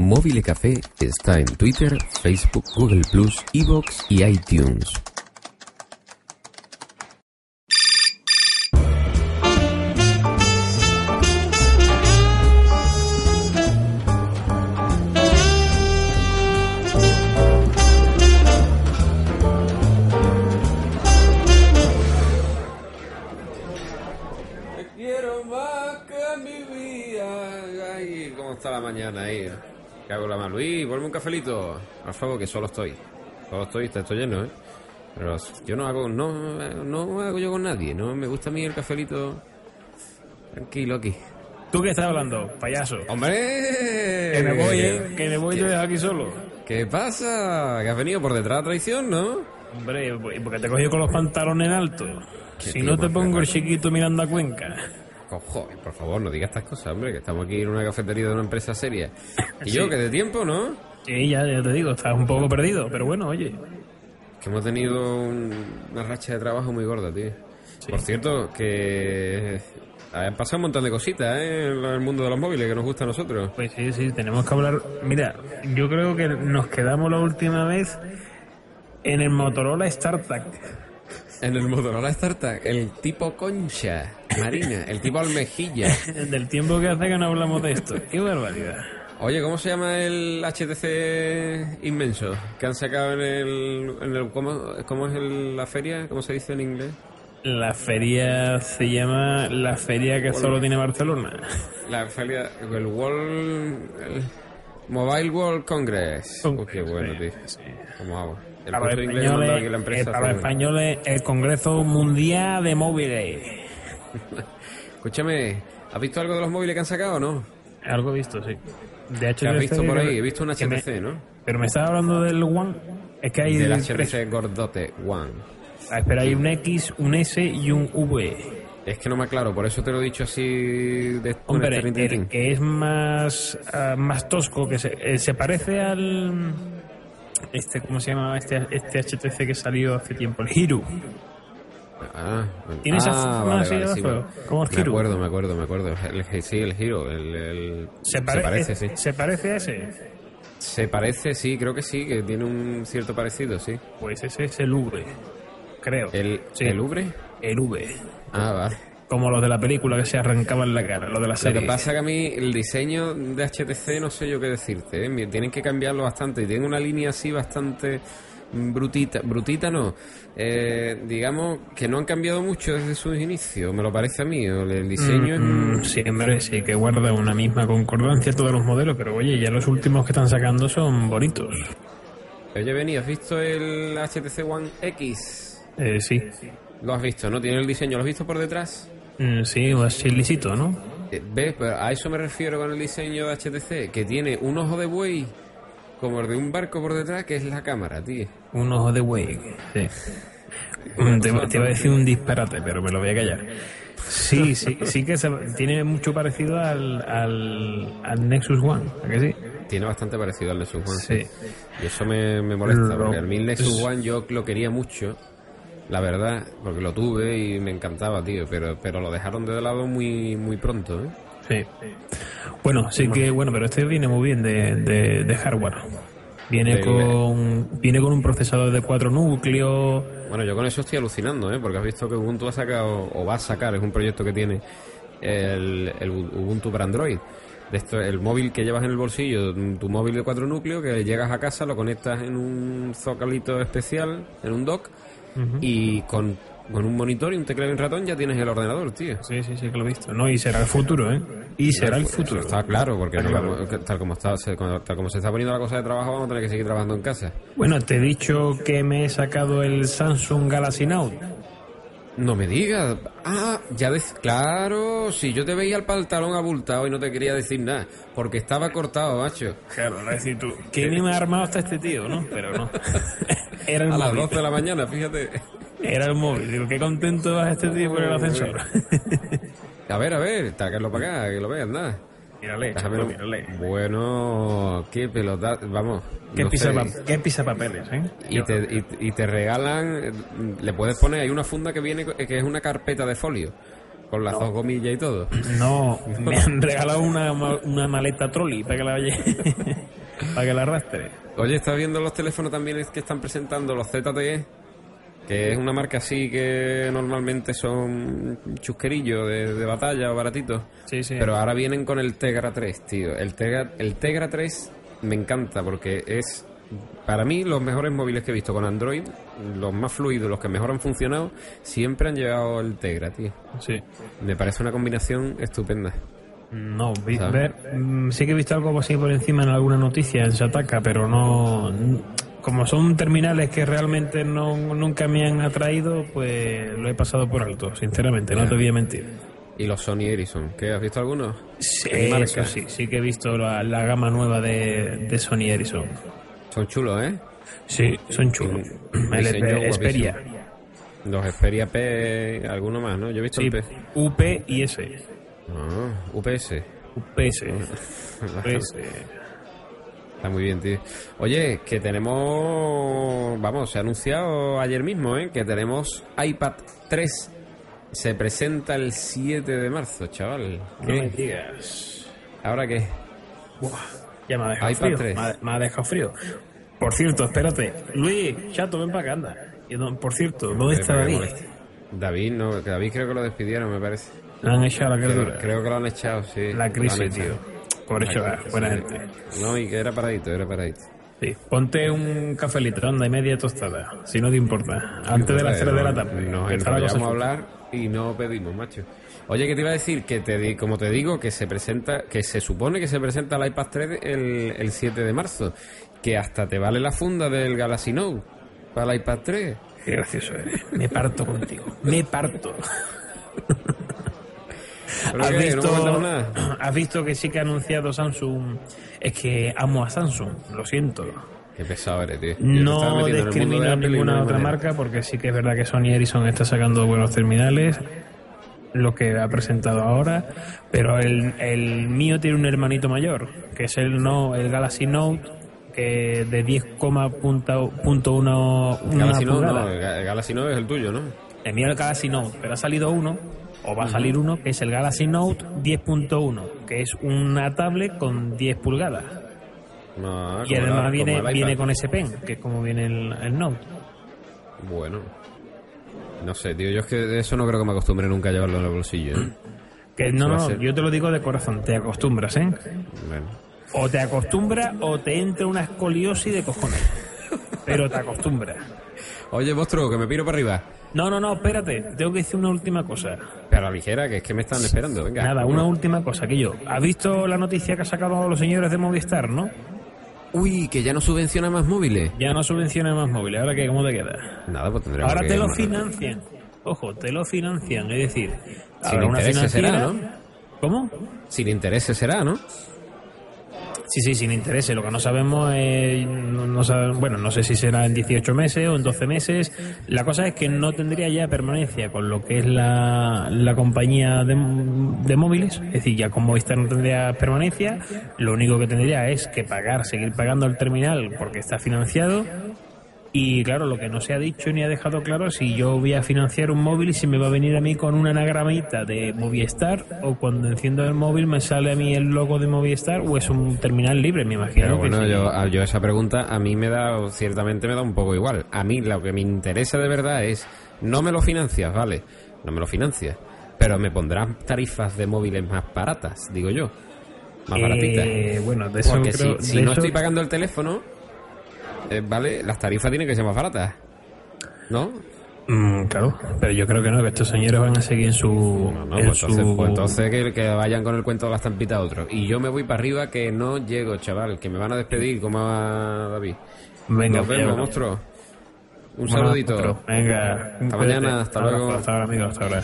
Móvil Café está en Twitter, Facebook, Google Plus, Evox y iTunes. Te quiero más que mi vida. Ay, ¿cómo está la mañana ahí? ¿Qué hago la mano? Luis, vuelve un cafelito. Al favor, que solo estoy. Solo estoy, está esto lleno, ¿eh? Pero yo no hago, no, no hago yo con nadie. No me gusta a mí el cafelito tranquilo aquí. ¿Tú qué estás hablando, payaso? ¡Hombre! Que me voy, ¿eh? Que me voy y te dejo aquí solo. ¿Qué pasa? Que has venido por detrás a traición, ¿no? Hombre, ¿y porque te he cogido con los pantalones en alto? Si no te pongo el chiquito mirando a Cuenca. Cojones, por favor, no digas estas cosas, hombre, que estamos aquí en una cafetería de una empresa seria. Y yo, que de tiempo, ¿no? Sí, ya, ya te digo, estás un poco perdido, pero bueno, oye. Que hemos tenido un- una racha de trabajo muy gorda, tío. Por cierto, que han pasado un montón de cositas ¿eh? en el mundo de los móviles que nos gusta a nosotros. Pues sí, sí, tenemos que hablar. Mira, yo creo que nos quedamos la última vez en el Motorola StarTAC. En el Motorola Startup, el tipo concha marina, el tipo almejilla. Del tiempo que hace que no hablamos de esto. Qué barbaridad. Oye, ¿cómo se llama el HTC inmenso que han sacado en el... En el ¿cómo, cómo es el- la feria? ¿Cómo se dice en inglés? La feria se llama la feria que solo tiene Barcelona. La feria, el World... el Mobile World Congress. Oh, qué bueno, tío. Sí. ¿Cómo hago? El Para aquí la españoles, empresa. eh, para españoles, el Congreso Mundial de Móviles. Escúchame, ¿has visto algo de los móviles que han sacado o no? Algo visto, sí. De ¿Qué has visto por ahí? He visto un me- HTC, ¿no? Pero me estaba hablando del One. Es que hay Del HTC Gordote One. Ah, espera, hay un X, un S y un V. Es que no me aclaro, por eso te lo he dicho así de Hombre, este el que es más, ah, más tosco, que se, eh, se parece al... Este, ¿cómo se llama este, este HTC que salió hace tiempo? El Hero. Ah, ¿Tiene esa ah, forma vale, así vale, abajo? sí, me- Como el Me Hero. acuerdo, me acuerdo, me acuerdo. El, sí, el Hero. El, el- Se, se pare- parece, sí. ¿Se parece a ese? Se parece, sí, creo que sí, que tiene un cierto parecido, sí. Pues ese es el V, creo. ¿El, Sí. el V. Ah, vale. Como los de la película que se arrancaban la cara, los de la Lo serie. que pasa que a mí el diseño de HTC no sé yo qué decirte, ¿eh? tienen que cambiarlo bastante y tienen una línea así bastante brutita, brutita no, eh, digamos que no han cambiado mucho desde sus inicios, me lo parece a mí, el, diseño es... Mm, sí, hombre, sí que guarda una misma concordancia todos los modelos, pero oye, ya los últimos que están sacando son bonitos. Oye, Beni, ¿has visto el HTC One X? Eh, sí. Lo has visto, ¿no? Tiene el diseño, ¿lo has visto por detrás? Mm, sí, así lisito, ¿no? Eh, ¿Ves? Pero a eso me refiero con el diseño de HTC, que tiene un ojo de buey como el de un barco por detrás, que es la cámara, tío. Un ojo de buey. Sí. Te, te iba a decir un disparate, pero me lo voy a callar. Sí, sí, sí que se- tiene mucho parecido al, al, al Nexus One, ¿a que sí? Tiene bastante parecido al Nexus One. Sí. Y eso me, me molesta, Lo- porque a mí el Nexus One yo lo quería mucho, la verdad, porque lo tuve y me encantaba, tío, pero, pero lo dejaron de lado muy, muy pronto, ¿eh? Sí. Bueno, sí que, bueno, pero este viene muy bien de, de, de hardware. Viene con, viene con un procesador de cuatro núcleos. Bueno, yo con eso estoy alucinando, ¿eh? Porque has visto que Ubuntu ha sacado, o va a sacar, es un proyecto que tiene el, el Ubuntu para Android. De esto, el móvil que llevas en el bolsillo, tu móvil de cuatro núcleos, que llegas a casa, lo conectas en un zocalito especial, en un dock, y con, con un monitor y un teclado y un ratón ya tienes el ordenador, tío. Sí, sí, sí que lo he visto. No, y será el futuro, ¿eh? Y será el futuro. Está claro, porque Está no claro. que tal, como está, se, tal como se está poniendo la cosa de trabajo, vamos a tener que seguir trabajando en casa. Bueno, te he dicho que me he sacado el Samsung Galaxy Note. No me digas. Ah, ya ves. Claro, si yo te veía el pantalón abultado y no te quería decir nada, porque estaba cortado, macho. Claro, lo decir tú. ¿Qué bien armado está este tío, no? Pero no. Era el A las móvil. 12 de la mañana, fíjate. Era el móvil. Digo, qué contento va este tío por el ascensor. A ver, a ver, sácalo para acá, que lo veas, nada. mírale, chaval, mírale. Bueno, qué pelota, vamos. Qué, no pisa, pisapapeles, ¿eh? Y te, y, y te regalan, le puedes poner, hay una funda que viene, que es una carpeta de folio. Con las dos gomillas y todo. No, me han regalado una, una maleta trolley para que la vaya, para que la arrastre. Oye, ¿estás viendo los teléfonos también que están presentando los ZTE? Que es una marca así que normalmente son chusquerillos de, de batalla o baratitos. Sí, sí. Pero ahora vienen con el Tegra 3, tío. El Tegra, el Tegra 3 me encanta porque es, para mí, los mejores móviles que he visto con Android, los más fluidos, los que mejor han funcionado, siempre han llevado el Tegra, tío. Sí. Me parece una combinación estupenda. No, ver, mm, sí que he visto algo así por encima en alguna noticia en Shataka, pero no. Como son terminales que realmente no, nunca me han atraído, pues lo he pasado por alto, sinceramente, no te voy a mentir. Y los Sony Ericsson, ¿qué? ¿Has visto algunos? Sí, eso sí, sí que he visto la, la gama nueva de, de Sony Ericsson. Son chulos, ¿eh? Sí, son chulos. El. Xperia. Los Xperia P, alguno más, ¿no? Yo he visto Sí, el P. UP y S. Ah, UPS. UPS. UPS. Está muy bien, tío. Oye, que tenemos. Vamos, se ha anunciado ayer mismo, ¿eh? Que tenemos iPad 3. Se presenta el 7 de marzo, chaval. No ¿Qué? me digas. ¿Ahora qué? Buah, ya me ha dejado iPad frío. 3. Me ha, me ha dejado frío. Por cierto, espérate. Luis, chato, ven para acá, anda. Y no- por cierto, ¿dónde está David? David, no, David creo que lo despidieron, me parece. Le han echado la Creo, criatura. creo que lo han echado, sí. La Lo crisis, tío. Por crisis, buena gente. No, y que era paradito, era paradito. Sí. Ponte un cafelito, anda, y media tostada. Si no te importa. Antes de las 3 de la tarde. Nos enrollamos a hablar y no pedimos, macho. Oye, que te iba a decir que te di, como te digo, que se presenta, que se supone que se presenta el iPad 3 el, el 7 de marzo, que hasta te vale la funda del Galaxy Note para el iPad 3. Qué gracioso eres. Me parto contigo. Me parto. ¿Pero ¿Has qué? ¿No has visto que sí que ha anunciado Samsung? Es que amo a Samsung, lo siento. Qué pesado eres, tío. No discrimino no ninguna otra manera. marca porque sí que es verdad que Sony Ericsson está sacando buenos terminales, lo que ha presentado ahora, pero el, el mío tiene un hermanito mayor, que es el no el Galaxy Note, que de 10,1 Galaxy no, el Galaxy Note es el tuyo, ¿no? El mío es el Galaxy Note, pero ha salido uno, o va a salir uno, que es el Galaxy Note 10.1, que es una tablet con 10 pulgadas. No, Y además la- viene, viene con ese pen, que es como viene el, el Note. Bueno. No sé, tío, yo es que de eso no creo que me acostumbre nunca a llevarlo en el bolsillo, ¿eh? Que no, no, ser- yo te lo digo de corazón, te acostumbras, ¿eh? Bueno. O te acostumbras o te entra una escoliosis de cojones. Pero te acostumbras. Oye, monstruo, que me piro para arriba. No, no, no, espérate, tengo que decir una última cosa. Pero a la ligera, que es que me están esperando, venga. Nada, una última cosa, que yo. ¿Has visto la noticia que ha sacado los señores de Movistar, no? Uy, que ya no subvenciona más móviles. Ya no subvencionan más móviles, ¿ahora qué? ¿Cómo te queda? Nada, pues tendremos Ahora que- te lo financian. Ojo, te lo financian, es decir, Sin habrá una intereses será, financiera. ¿Cómo? Sin intereses será, ¿no? Sí, sí, sin intereses. Lo que no sabemos es. No, no bueno, no sé si será en 18 meses o en 12 meses. La cosa es que no tendría ya permanencia con lo que es la, la compañía de, móviles. Es decir, ya con Movistar no tendría permanencia. Lo único que tendría es que pagar, seguir pagando el terminal porque está financiado. Y claro, lo que no se ha dicho ni ha dejado claro es si yo voy a financiar un móvil y si me va a venir a mí con una anagramita de Movistar o cuando enciendo el móvil me sale a mí el logo de Movistar o es un terminal libre, me imagino. Pero bueno, sí. yo, esa pregunta a mí me da, ciertamente me da un poco igual. A mí lo que me interesa de verdad es, no me lo financias, ¿vale? No me lo financias. Pero me pondrás tarifas de móviles más baratas, digo yo. Más Eh, baratitas. bueno, de eso Porque creo- si, si de no eso- estoy pagando el teléfono, eh, ¿vale? Las tarifas tienen que ser más baratas. ¿No? Mm, claro, pero yo creo que no, que estos señores van a seguir en su... No, no, en pues entonces, su- pues entonces que, que vayan con el cuento de la estampita a otro. Y yo me voy para arriba que no llego, chaval, que me van a despedir como a David. Venga, Nos vemos, monstruo. Un bueno, saludito. otro. Venga, Hasta mañana, hasta luego. Hasta ahora, amigos, hasta ahora.